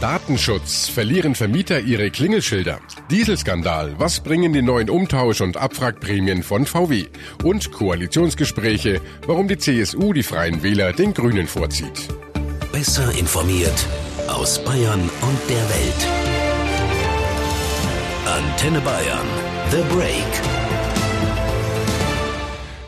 Datenschutz. Verlieren Vermieter ihre Klingelschilder? Dieselskandal. Was bringen die neuen Umtausch- und Abwrackprämien von VW? Und Koalitionsgespräche. Warum die CSU die Freien Wähler den Grünen vorzieht. Besser informiert aus Bayern und der Welt. Antenne Bayern. The Break.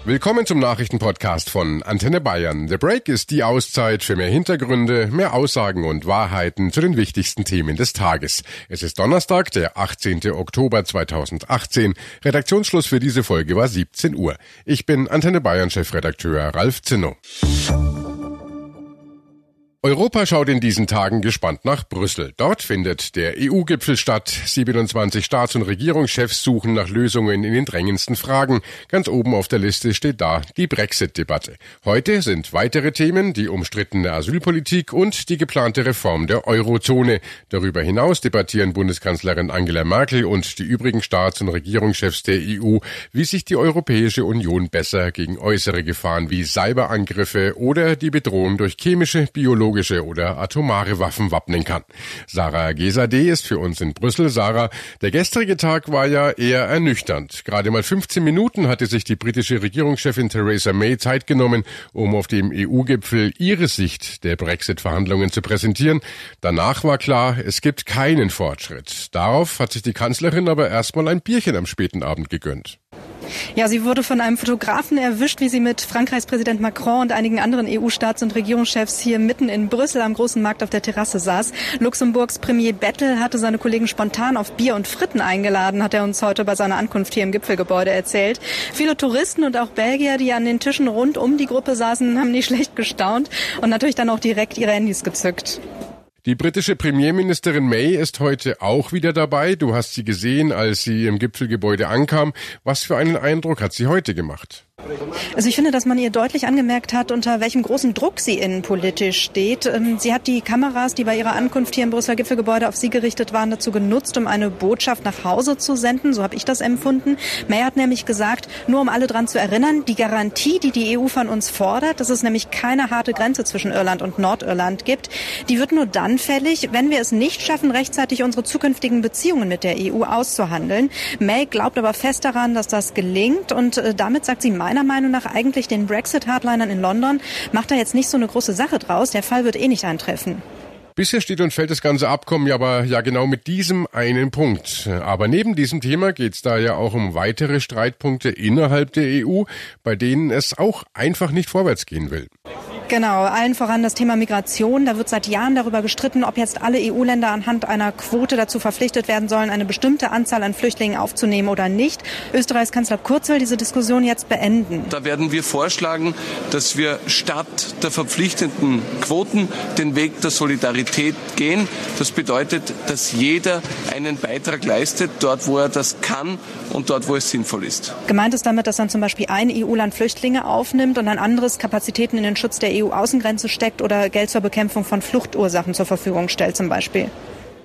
Willkommen zum Nachrichtenpodcast von Antenne Bayern. The Break ist die Auszeit für mehr Hintergründe, mehr Aussagen und Wahrheiten zu den wichtigsten Themen des Tages. Es ist Donnerstag, der 18. Oktober 2018. Redaktionsschluss für diese Folge war 17 Uhr. Ich bin Antenne Bayern Chefredakteur Ralf Zinno. Europa schaut in diesen Tagen gespannt nach Brüssel. Dort findet der EU-Gipfel statt. 27 Staats- und Regierungschefs suchen nach Lösungen in den drängendsten Fragen. Ganz oben auf der Liste steht da die Brexit-Debatte. Heute sind weitere Themen die umstrittene Asylpolitik und die geplante Reform der Eurozone. Darüber hinaus debattieren Bundeskanzlerin Angela Merkel und die übrigen Staats- und Regierungschefs der EU, wie sich die Europäische Union besser gegen äußere Gefahren wie Cyberangriffe oder die Bedrohung durch chemische, biologische biologische oder atomare Waffen wappnen kann. Sarah Gesade ist für uns in Brüssel. Sarah, der gestrige Tag war ja eher ernüchternd. Gerade mal 15 Minuten hatte sich die britische Regierungschefin Theresa May Zeit genommen, um auf dem EU-Gipfel ihre Sicht der Brexit-Verhandlungen zu präsentieren. Danach war klar, es gibt keinen Fortschritt. Darauf hat sich die Kanzlerin aber erstmal ein Bierchen am späten Abend gegönnt. Ja, sie wurde von einem Fotografen erwischt, wie sie mit Frankreichs Präsident Macron und einigen anderen EU-Staats- und Regierungschefs hier mitten in Brüssel am großen Markt auf der Terrasse saß. Luxemburgs Premier Bettel hatte seine Kollegen spontan auf Bier und Fritten eingeladen, hat er uns heute bei seiner Ankunft hier im Gipfelgebäude erzählt. Viele Touristen und auch Belgier, die an den Tischen rund um die Gruppe saßen, haben nicht schlecht gestaunt und natürlich dann auch direkt ihre Handys gezückt. Die britische Premierministerin May ist heute auch wieder dabei. Du hast sie gesehen, als sie im Gipfelgebäude ankam. Was für einen Eindruck hat sie heute gemacht? Also ich finde, dass man ihr deutlich angemerkt hat, unter welchem großen Druck sie innenpolitisch steht. Ähm, sie hat die Kameras, die bei ihrer Ankunft hier im Brüsseler Gipfelgebäude auf sie gerichtet waren, dazu genutzt, um eine Botschaft nach Hause zu senden. So habe ich das empfunden. May hat nämlich gesagt, nur um alle dran zu erinnern, die Garantie, die die EU von uns fordert, dass es nämlich keine harte Grenze zwischen Irland und Nordirland gibt, die wird nur dann fällig, wenn wir es nicht schaffen, rechtzeitig unsere zukünftigen Beziehungen mit der EU auszuhandeln. May glaubt aber fest daran, dass das gelingt und äh, damit sagt sie meiner Meinung nach eigentlich den Brexit-Hardlinern in London, macht da jetzt nicht so eine große Sache draus. Der Fall wird eh nicht eintreffen. Bisher steht und fällt das ganze Abkommen ja aber ja genau mit diesem einen Punkt. Aber neben diesem Thema geht es da ja auch um weitere Streitpunkte innerhalb der EU, bei denen es auch einfach nicht vorwärts gehen will. Genau, allen voran das Thema Migration. Da wird seit Jahren darüber gestritten, ob jetzt alle EU-Länder anhand einer Quote dazu verpflichtet werden sollen, eine bestimmte Anzahl an Flüchtlingen aufzunehmen oder nicht. Österreichs Kanzler Kurz will diese Diskussion jetzt beenden. Da werden wir vorschlagen, dass wir statt der verpflichtenden Quoten den Weg der Solidarität gehen. Das bedeutet, dass jeder einen Beitrag leistet, dort wo er das kann und dort wo es sinnvoll ist. Gemeint ist damit, dass dann zum Beispiel ein EU-Land Flüchtlinge aufnimmt und ein anderes Kapazitäten in den Schutz der EU-Außengrenze steckt oder Geld zur Bekämpfung von Fluchtursachen zur Verfügung stellt zum Beispiel.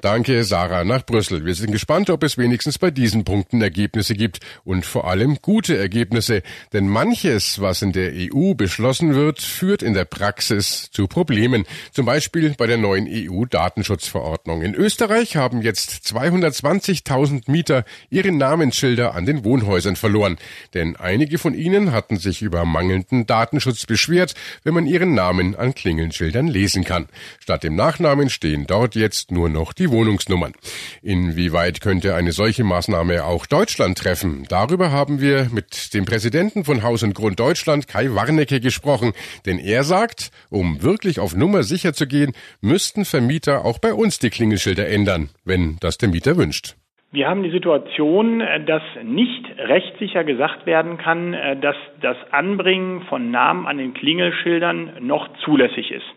Danke, Sarah, nach Brüssel. Wir sind gespannt, ob es wenigstens bei diesen Punkten Ergebnisse gibt und vor allem gute Ergebnisse. Denn manches, was in der EU beschlossen wird, führt in der Praxis zu Problemen. Zum Beispiel bei der neuen EU-Datenschutzverordnung. In Österreich haben jetzt 220.000 Mieter ihre Namensschilder an den Wohnhäusern verloren. Denn einige von ihnen hatten sich über mangelnden Datenschutz beschwert, wenn man ihren Namen an Klingelschildern lesen kann. Statt dem Nachnamen stehen dort jetzt nur noch die Wohnungsnummern. Inwieweit könnte eine solche Maßnahme auch Deutschland treffen? Darüber haben wir mit dem Präsidenten von Haus und Grund Deutschland, Kai Warnecke, gesprochen. Denn er sagt, um wirklich auf Nummer sicher zu gehen, müssten Vermieter auch bei uns die Klingelschilder ändern, wenn das der Mieter wünscht. Wir haben die Situation, dass nicht rechtssicher gesagt werden kann, dass das Anbringen von Namen an den Klingelschildern noch zulässig ist.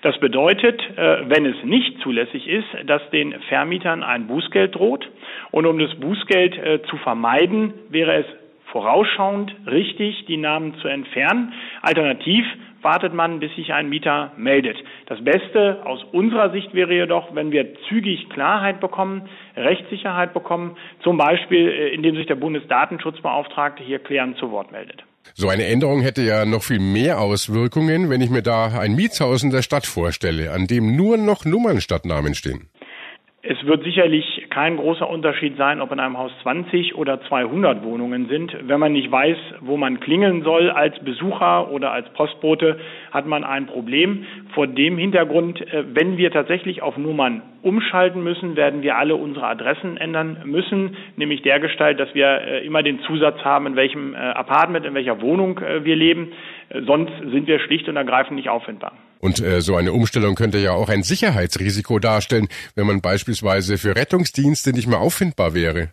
Das bedeutet, wenn es nicht zulässig ist, dass den Vermietern ein Bußgeld droht. Und um das Bußgeld zu vermeiden, wäre es vorausschauend richtig, die Namen zu entfernen. Alternativ wartet man, bis sich ein Mieter meldet. Das Beste aus unserer Sicht wäre jedoch, wenn wir zügig Klarheit bekommen, Rechtssicherheit bekommen, zum Beispiel indem sich der Bundesdatenschutzbeauftragte hier klärend zu Wort meldet. So eine Änderung hätte ja noch viel mehr Auswirkungen, wenn ich mir da ein Mietshaus in der Stadt vorstelle, an dem nur noch Nummern statt Namen stehen. Es wird sicherlich kein großer Unterschied sein, ob in einem Haus 20 oder 200 Wohnungen sind. Wenn man nicht weiß, wo man klingeln soll als Besucher oder als Postbote, hat man ein Problem. Vor dem Hintergrund, äh, wenn wir tatsächlich auf Nummern umschalten müssen, werden wir alle unsere Adressen ändern müssen, nämlich der Gestalt, dass wir äh, immer den Zusatz haben, in welchem äh, Apartment, in welcher Wohnung wir leben. Sonst sind wir schlicht und ergreifend nicht auffindbar. Und äh, so eine Umstellung könnte ja auch ein Sicherheitsrisiko darstellen, wenn man beispielsweise für Rettungsdienste nicht mehr auffindbar wäre.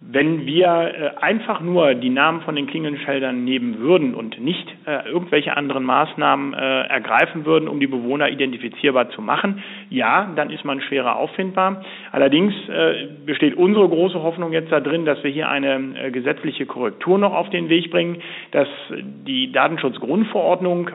Wenn wir äh, einfach nur die Namen von den Klingelscheldern nehmen würden und nicht äh, irgendwelche anderen Maßnahmen äh, ergreifen würden, um die Bewohner identifizierbar zu machen, ja, dann ist man schwerer auffindbar. Allerdings besteht unsere große Hoffnung jetzt darin, dass wir hier eine gesetzliche Korrektur noch auf den Weg bringen, dass die Datenschutzgrundverordnung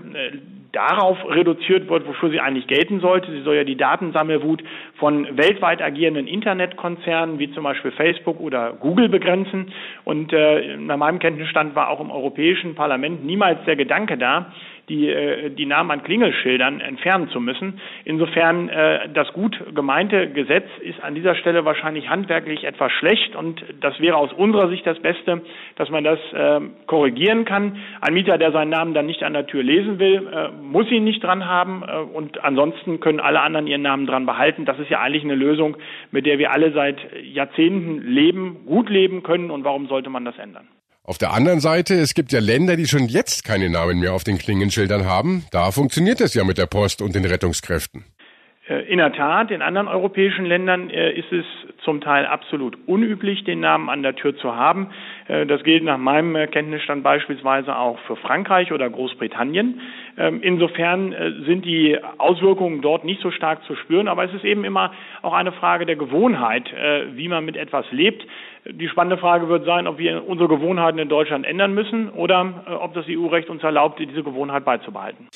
darauf reduziert wird, wofür sie eigentlich gelten sollte. Sie soll ja die Datensammelwut von weltweit agierenden Internetkonzernen wie zum Beispiel Facebook oder Google begrenzen. Und äh, nach meinem Kenntnisstand war auch im Europäischen Parlament niemals der Gedanke da, die, äh, die Namen an Klingelschildern entfernen zu müssen. Insofern äh, das gut gemeinte Gesetz ist an dieser Stelle wahrscheinlich handwerklich etwas schlecht und das wäre aus unserer Sicht das Beste, dass man das äh, korrigieren kann. Ein Mieter, der seinen Namen dann nicht an der Tür lesen will, äh, muss ihn nicht dran haben äh, und ansonsten können alle anderen ihren Namen dran behalten. Das ist ja eigentlich eine Lösung, mit der wir alle seit Jahrzehnten leben, gut leben können und warum sollte man das ändern? Auf der anderen Seite, es gibt ja Länder, die schon jetzt keine Namen mehr auf den Klingenschildern haben. Da funktioniert es ja mit der Post und den Rettungskräften. Äh, in der Tat, in anderen europäischen Ländern äh, ist es zum Teil absolut unüblich, den Namen an der Tür zu haben. Äh, das gilt nach meinem Kenntnisstand beispielsweise auch für Frankreich oder Großbritannien. Ähm, insofern sind die Auswirkungen dort nicht so stark zu spüren, aber es ist eben immer auch eine Frage der Gewohnheit, wie man mit etwas lebt. Die spannende Frage wird sein, ob wir unsere Gewohnheiten in Deutschland ändern müssen oder ob das EU-Recht uns erlaubt, diese Gewohnheit beizubehalten.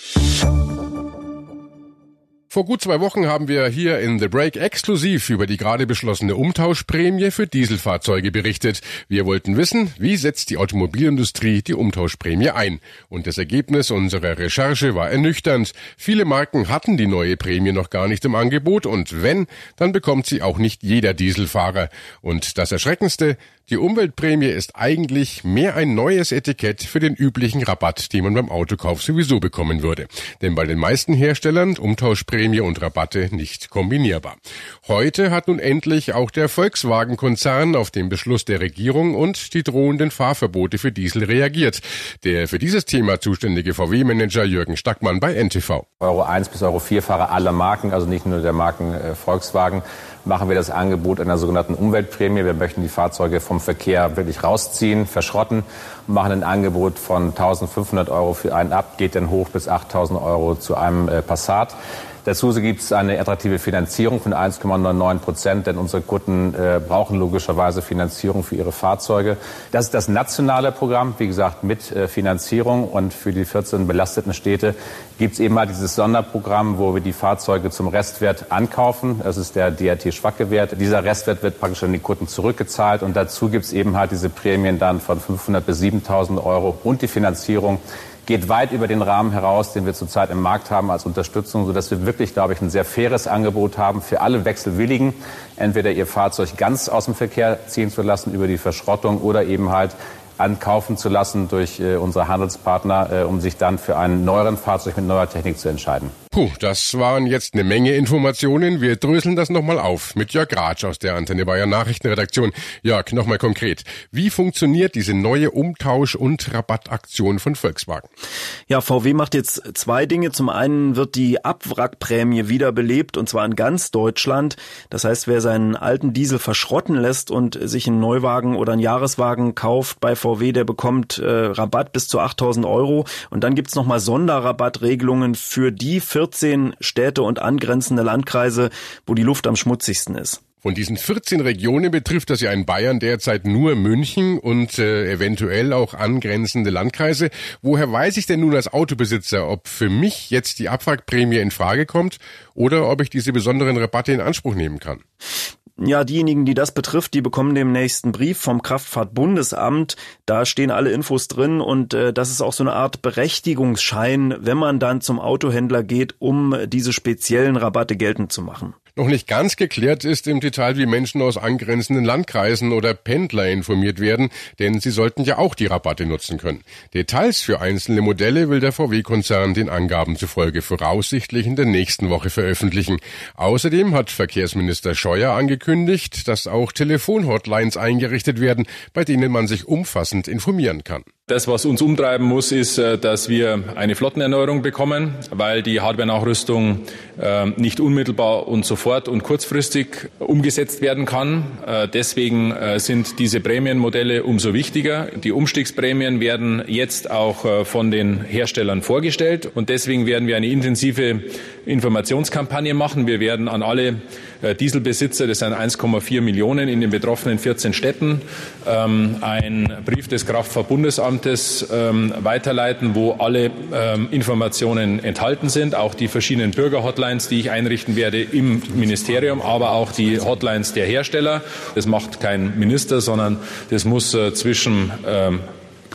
Vor gut zwei Wochen haben wir hier in The Break exklusiv über die gerade beschlossene Umtauschprämie für Dieselfahrzeuge berichtet. Wir wollten wissen, wie setzt die Automobilindustrie die Umtauschprämie ein? Und das Ergebnis unserer Recherche war ernüchternd. Viele Marken hatten die neue Prämie noch gar nicht im Angebot und wenn, dann bekommt sie auch nicht jeder Dieselfahrer. Und das Erschreckendste, die Umweltprämie ist eigentlich mehr ein neues Etikett für den üblichen Rabatt, den man beim Autokauf sowieso bekommen würde. Denn bei den meisten Herstellern Umtauschprämie und Rabatte nicht kombinierbar. Heute hat nun endlich auch der Volkswagen-Konzern auf den Beschluss der Regierung und die drohenden Fahrverbote für Diesel reagiert. Der für dieses Thema zuständige VW-Manager Jürgen Stackmann bei NTV. Euro 1 bis Euro 4 Fahrer aller Marken, also nicht nur der Marken äh, Volkswagen, machen wir das Angebot einer sogenannten Umweltprämie. Wir möchten die Fahrzeuge vom Verkehr wirklich rausziehen, verschrotten und machen ein Angebot von 1.500 Euro für einen ab, geht dann hoch bis 8.000 Euro zu einem äh, Passat. Dazu gibt es eine attraktive Finanzierung von 1,99 Prozent, denn unsere Kunden äh, brauchen logischerweise Finanzierung für ihre Fahrzeuge. Das ist das nationale Programm, wie gesagt, mit äh, Finanzierung. Und für die 14 belasteten Städte gibt es eben mal dieses Sonderprogramm, wo wir die Fahrzeuge zum Restwert ankaufen. Das ist der DRT-Schwackewert. Dieser Restwert wird praktisch an die Kunden zurückgezahlt. Und dazu gibt es eben halt diese Prämien dann von 500 bis 7.000 Euro und die Finanzierung geht weit über den Rahmen heraus, den wir zurzeit im Markt haben als Unterstützung, sodass wir wirklich, glaube ich, ein sehr faires Angebot haben für alle Wechselwilligen, entweder ihr Fahrzeug ganz aus dem Verkehr ziehen zu lassen über die Verschrottung oder eben halt ankaufen zu lassen durch äh, unsere Handelspartner, äh, um sich dann für einen neueren Fahrzeug mit neuer Technik zu entscheiden. Puh, das waren jetzt eine Menge Informationen. Wir dröseln das nochmal auf mit Jörg Ratsch aus der Antenne Bayern Nachrichtenredaktion. Jörg, nochmal konkret. Wie funktioniert diese neue Umtausch- und Rabattaktion von Volkswagen? Ja, VW macht jetzt zwei Dinge. Zum einen wird die Abwrackprämie wiederbelebt und zwar in ganz Deutschland. Das heißt, wer seinen alten Diesel verschrotten lässt und sich einen Neuwagen oder einen Jahreswagen kauft bei VW, der bekommt äh, Rabatt bis zu 8000 Euro. Und dann gibt's nochmal Sonderrabattregelungen für die 14 Städte und angrenzende Landkreise, wo die Luft am schmutzigsten ist. Von diesen 14 Regionen betrifft das ja in Bayern derzeit nur München und äh, eventuell auch angrenzende Landkreise. Woher weiß ich denn nun als Autobesitzer, ob für mich jetzt die Abwrackprämie in Frage kommt oder ob ich diese besonderen Rabatte in Anspruch nehmen kann? Ja, diejenigen, die das betrifft, die bekommen den nächsten Brief vom Kraftfahrtbundesamt. Da stehen alle Infos drin und äh, das ist auch so eine Art Berechtigungsschein, wenn man dann zum Autohändler geht, um diese speziellen Rabatte geltend zu machen. Noch nicht ganz geklärt ist im Detail, wie Menschen aus angrenzenden Landkreisen oder Pendler informiert werden, denn sie sollten ja auch die Rabatte nutzen können. Details für einzelne Modelle will der VW-Konzern den Angaben zufolge voraussichtlich in der nächsten Woche veröffentlichen. Außerdem hat Verkehrsminister Scheuer angekündigt, dass auch Telefonhotlines eingerichtet werden, bei denen man sich umfassend informieren kann. Das, was uns umtreiben muss, ist, äh, dass wir eine Flottenerneuerung bekommen, weil die Hardware-Nachrüstung äh, nicht unmittelbar und sofort und kurzfristig umgesetzt werden kann. Äh, deswegen sind diese Prämienmodelle umso wichtiger. Die Umstiegsprämien werden jetzt auch von den Herstellern vorgestellt und deswegen werden wir eine intensive Informationskampagne machen. Wir werden an alle Dieselbesitzer, das sind 1,4 Millionen in den betroffenen 14 Städten, ähm, einen Brief des Kraftfahrbundesamts Amtes ähm, weiterleiten, wo alle ähm, Informationen enthalten sind, auch die verschiedenen Bürgerhotlines, die ich einrichten werde im Ministerium, aber auch die Hotlines der Hersteller. Das macht kein Minister, sondern das muss äh, zwischen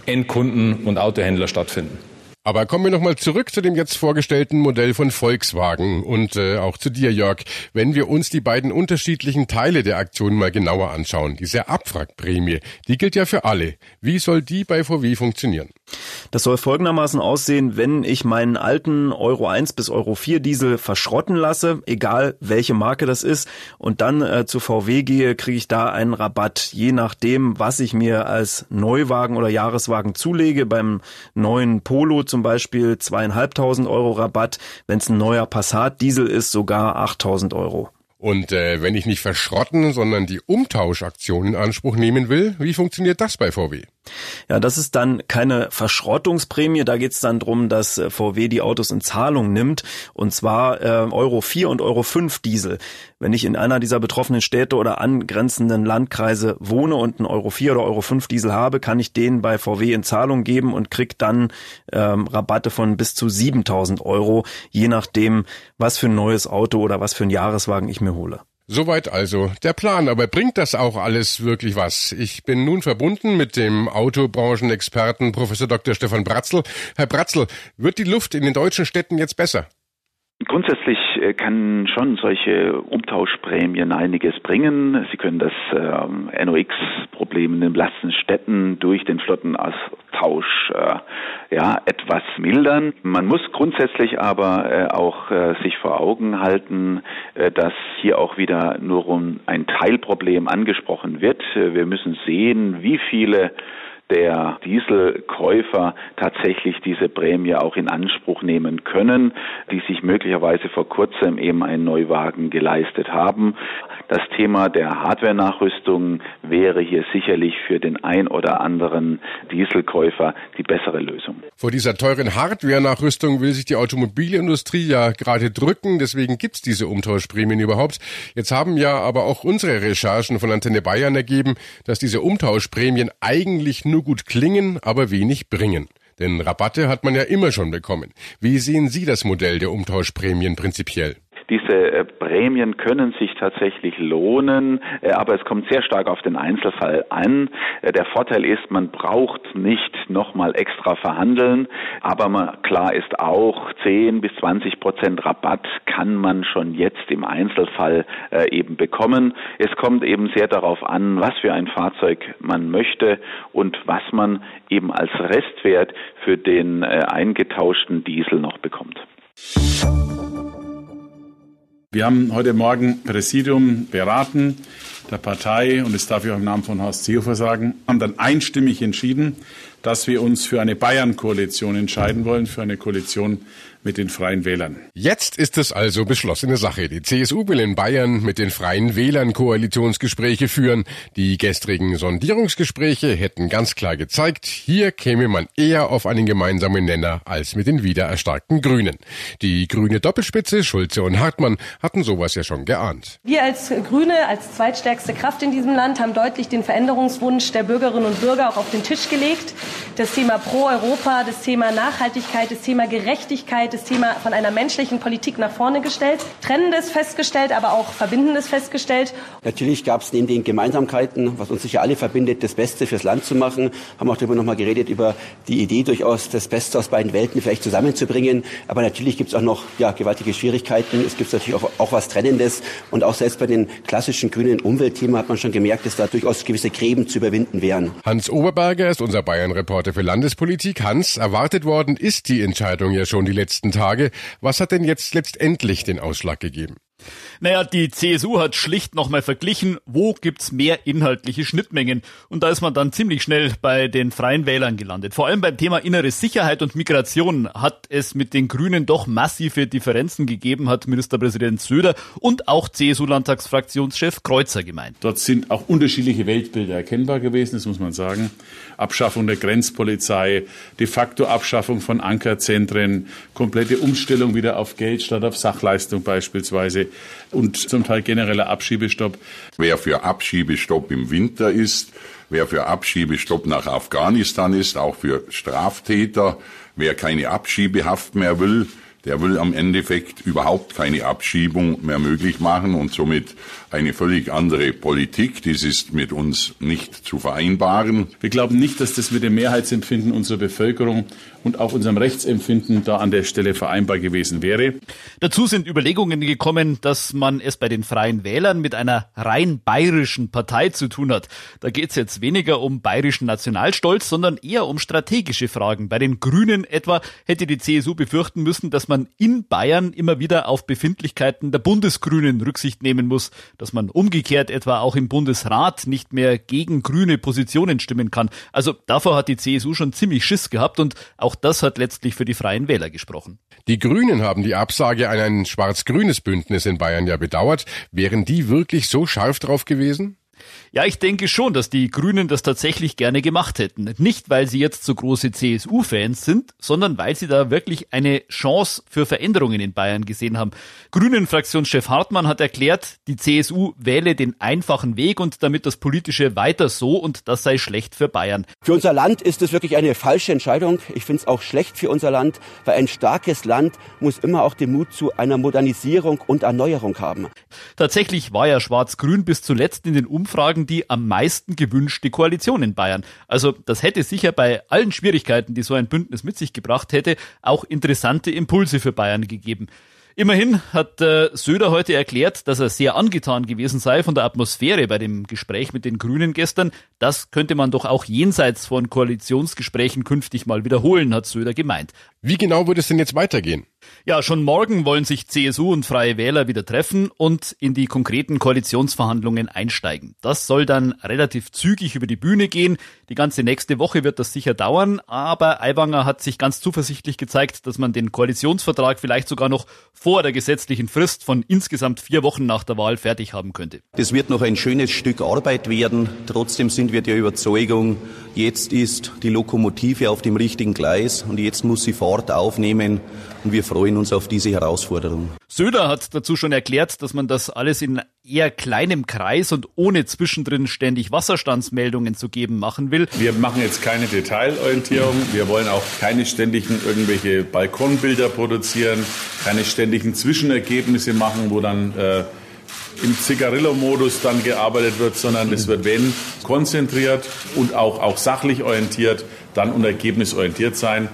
Endkunden und Autohändler stattfinden. Aber kommen wir nochmal zurück zu dem jetzt vorgestellten Modell von Volkswagen und äh, auch zu dir, Jörg. Wenn wir uns die beiden unterschiedlichen Teile der Aktion mal genauer anschauen, diese Abwrackprämie, die gilt ja für alle. Wie soll die bei VW funktionieren? Das soll folgendermaßen aussehen, wenn ich meinen alten Euro 1 bis Euro 4 Diesel verschrotten lasse, egal welche Marke das ist, und dann äh, zu VW gehe, kriege ich da einen Rabatt, je nachdem, was ich mir als Neuwagen oder Jahreswagen zulege. Beim neuen Polo zum Beispiel zweieinhalbtausend Euro Rabatt, wenn es ein neuer Passat Diesel ist, sogar 8000 Euro. Und äh, wenn ich nicht verschrotten, sondern die Umtauschaktion in Anspruch nehmen will, wie funktioniert das bei VW? Ja, das ist dann keine Verschrottungsprämie. Da geht es dann drum, dass äh, VW die Autos in Zahlung nimmt. Und zwar äh, Euro 4 und Euro 5 Diesel. Wenn ich in einer dieser betroffenen Städte oder angrenzenden Landkreise wohne und einen Euro 4 oder Euro 5 Diesel habe, kann ich den bei VW in Zahlung geben und krieg dann ähm, Rabatte von bis zu 7000 Euro, je nachdem, was für ein neues Auto oder was für ein Jahreswagen ich mir hole. Soweit also der Plan. Aber bringt das auch alles wirklich was? Ich bin nun verbunden mit dem Autobranchenexperten Professor Dr. Stefan Bratzl. Herr Bratzl, wird die Luft in den deutschen Städten jetzt besser? Grundsätzlich äh, kann schon solche Umtauschprämien einiges bringen. Sie können das ähm, NOx-Problem in den belasteten Städten durch den Flottenaustausch äh, ja, etwas mildern. Man muss grundsätzlich aber äh, auch äh, sich vor Augen halten, äh, dass hier auch wieder nur um ein Teilproblem angesprochen wird. Äh, wir müssen sehen, wie viele der Dieselkäufer tatsächlich diese Prämie auch in Anspruch nehmen können, die sich möglicherweise vor kurzem eben einen Neuwagen geleistet haben. Das Thema der Hardware-Nachrüstung wäre hier sicherlich für den ein oder anderen Dieselkäufer die bessere Lösung. Vor dieser teuren Hardware-Nachrüstung will sich die Automobilindustrie ja gerade drücken, deswegen gibt es diese Umtauschprämien überhaupt. Jetzt haben ja aber auch unsere Recherchen von Antenne Bayern ergeben, dass diese Umtauschprämien eigentlich nur gut klingen, aber wenig bringen. Denn Rabatte hat man ja immer schon bekommen. Wie sehen Sie das Modell der Umtauschprämien prinzipiell? Diese äh, Prämien können sich tatsächlich lohnen, äh, aber es kommt sehr stark auf den Einzelfall an. Äh, der Vorteil ist, man braucht nicht nochmal extra verhandeln, aber klar ist auch, 10 bis 20 Prozent Rabatt kann man schon jetzt im Einzelfall eben bekommen. Es kommt eben sehr darauf an, was für ein Fahrzeug man möchte und was man eben als Restwert für den eingetauschten Diesel noch bekommt. Wir haben heute Morgen Präsidium beraten der Partei, und das darf ich auch im Namen von Horst Seehofer sagen, haben dann einstimmig entschieden, dass wir uns für eine Bayern-Koalition entscheiden wollen, für eine Koalition mit den Freien Wählern. Jetzt ist es also beschlossene Sache. Die CSU will in Bayern mit den Freien Wählern Koalitionsgespräche führen. Die gestrigen Sondierungsgespräche hätten ganz klar gezeigt, hier käme man eher auf einen gemeinsamen Nenner als mit den wiedererstarkten Grünen. Die grüne Doppelspitze Schulze und Hartmann hatten sowas ja schon geahnt. Wir als Grüne, als zweitstärkste Kraft in diesem Land, haben deutlich den Veränderungswunsch der Bürgerinnen und Bürger auch auf den Tisch gelegt. das Thema Pro-Europa, das Thema Nachhaltigkeit, das Thema Gerechtigkeit, das Thema von einer menschlichen Politik nach vorne gestellt, Trennendes festgestellt, aber auch Verbindendes festgestellt. Natürlich gab es neben den Gemeinsamkeiten, was uns sicher alle verbindet, das Beste fürs Land zu machen. Haben auch darüber nochmal geredet, über die Idee durchaus das Beste aus beiden Welten vielleicht zusammenzubringen. Aber natürlich gibt es auch noch ja, gewaltige Schwierigkeiten. Es gibt natürlich auch, auch was Trennendes. Und auch selbst bei den klassischen grünen Umweltthemen hat man schon gemerkt, dass da durchaus gewisse Gräben zu überwinden wären. Hans Oberberger ist unser Bayern-Reporter für Landespolitik. Hans, erwartet worden ist die Entscheidung ja schon die letzten Tage. Was hat denn jetzt letztendlich den Ausschlag gegeben? Naja, die CSU hat schlicht nochmal verglichen, wo gibt's mehr inhaltliche Schnittmengen. Und da ist man dann ziemlich schnell bei den Freien Wählern gelandet. Vor allem beim Thema innere Sicherheit und Migration hat es mit den Grünen doch massive Differenzen gegeben, hat Ministerpräsident Söder und auch CSU-Landtagsfraktionschef Kreuzer gemeint. Dort sind auch unterschiedliche Weltbilder erkennbar gewesen, das muss man sagen. Abschaffung der Grenzpolizei, de facto Abschaffung von Ankerzentren, komplette Umstellung wieder auf Geld statt auf Sachleistung beispielsweise und zum Teil genereller Abschiebestopp. Wer für Abschiebestopp im Winter ist, wer für Abschiebestopp nach Afghanistan ist, auch für Straftäter, wer keine Abschiebehaft mehr will, der will am Endeffekt überhaupt keine Abschiebung mehr möglich machen und somit eine völlig andere Politik. Dies ist mit uns nicht zu vereinbaren. Wir glauben nicht, dass das mit dem Mehrheitsempfinden unserer Bevölkerung und auch unserem Rechtsempfinden da an der Stelle vereinbar gewesen wäre. Dazu sind Überlegungen gekommen, dass man es bei den Freien Wählern mit einer rein bayerischen Partei zu tun hat. Da geht es jetzt weniger um bayerischen Nationalstolz, sondern eher um strategische Fragen. Bei den Grünen etwa hätte die CSU befürchten müssen, dass man in Bayern immer wieder auf Befindlichkeiten der Bundesgrünen Rücksicht nehmen muss, dass man umgekehrt etwa auch im Bundesrat nicht mehr gegen grüne Positionen stimmen kann. Also davor hat die CSU schon ziemlich Schiss gehabt und auch das hat letztlich für die Freien Wähler gesprochen. Die Grünen haben die Absage an ein schwarz-grünes Bündnis in Bayern ja bedauert. Wären die wirklich so scharf drauf gewesen? Ja, ich denke schon, dass die Grünen das tatsächlich gerne gemacht hätten. Nicht, weil sie jetzt so große CSU-Fans sind, sondern weil sie da wirklich eine Chance für Veränderungen in Bayern gesehen haben. Grünen-Fraktionschef Hartmann hat erklärt, die CSU wähle den einfachen Weg und damit das Politische weiter so und das sei schlecht für Bayern. Für unser Land ist es wirklich eine falsche Entscheidung. Ich finde es auch schlecht für unser Land, weil ein starkes Land muss immer auch den Mut zu einer Modernisierung und Erneuerung haben. Tatsächlich war ja Schwarz-Grün bis zuletzt in den Umfragen sozusagen die am meisten gewünschte Koalition in Bayern. Also das hätte sicher bei allen Schwierigkeiten, die so ein Bündnis mit sich gebracht hätte, auch interessante Impulse für Bayern gegeben. Immerhin hat äh, Söder heute erklärt, dass er sehr angetan gewesen sei von der Atmosphäre bei dem Gespräch mit den Grünen gestern. Das könnte man doch auch jenseits von Koalitionsgesprächen künftig mal wiederholen, hat Söder gemeint. Wie genau wird es denn jetzt weitergehen? Ja, schon morgen wollen sich CSU und Freie Wähler wieder treffen und in die konkreten Koalitionsverhandlungen einsteigen. Das soll dann relativ zügig über die Bühne gehen. Die ganze nächste Woche wird das sicher dauern, aber Aiwanger hat sich ganz zuversichtlich gezeigt, dass man den Koalitionsvertrag vielleicht sogar noch vor der gesetzlichen Frist von insgesamt vier Wochen nach der Wahl fertig haben könnte. Das wird noch ein schönes Stück Arbeit werden. Trotzdem sind wir der Überzeugung, jetzt ist die Lokomotive auf dem richtigen Gleis und jetzt muss sie Fahrt aufnehmen und wir freuen uns auf diese Herausforderung. Söder hat dazu schon erklärt, dass man das alles in eher kleinem Kreis und ohne zwischendrin ständig Wasserstandsmeldungen zu geben machen will. Wir machen jetzt keine Detailorientierung. Wir wollen auch keine ständigen irgendwelche Balkonbilder produzieren, keine ständigen Zwischenergebnisse machen, wo dann äh, im Zigarillo-Modus dann gearbeitet wird, sondern es wird, wenn, konzentriert und auch, auch sachlich orientiert, dann und ergebnisorientiert sein.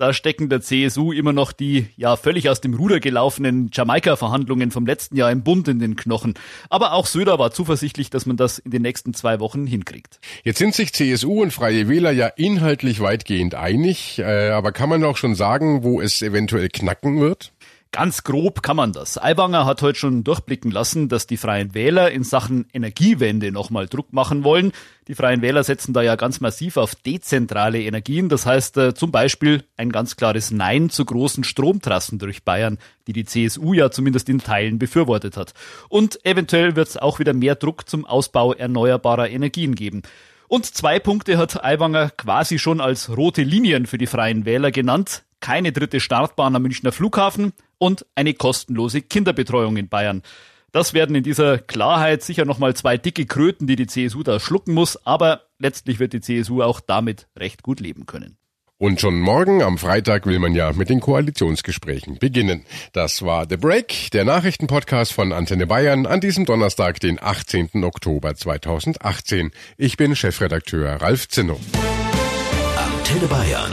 Da stecken der CSU immer noch die ja völlig aus dem Ruder gelaufenen Jamaika-Verhandlungen vom letzten Jahr im Bund in den Knochen. Aber auch Söder war zuversichtlich, dass man das in den nächsten zwei Wochen hinkriegt. Jetzt sind sich CSU und Freie Wähler ja inhaltlich weitgehend einig, äh, aber kann man auch schon sagen, wo es eventuell knacken wird? Ganz grob kann man das. Aiwanger hat heute schon durchblicken lassen, dass die Freien Wähler in Sachen Energiewende nochmal Druck machen wollen. Die Freien Wähler setzen da ja ganz massiv auf dezentrale Energien. Das heißt äh, zum Beispiel ein ganz klares Nein zu großen Stromtrassen durch Bayern, die die CSU ja zumindest in Teilen befürwortet hat. Und eventuell wird es auch wieder mehr Druck zum Ausbau erneuerbarer Energien geben. Und zwei Punkte hat Aiwanger quasi schon als rote Linien für die Freien Wähler genannt. Keine dritte Startbahn am Münchner Flughafen und eine kostenlose Kinderbetreuung in Bayern. Das werden in dieser Klarheit sicher nochmal zwei dicke Kröten, die die CSU da schlucken muss, aber letztlich wird die CSU auch damit recht gut leben können. Und schon morgen am Freitag will man ja mit den Koalitionsgesprächen beginnen. Das war The Break, der Nachrichtenpodcast von Antenne Bayern an diesem Donnerstag, den 18. Oktober 2018. Ich bin Chefredakteur Ralf Zinno. Antenne Bayern.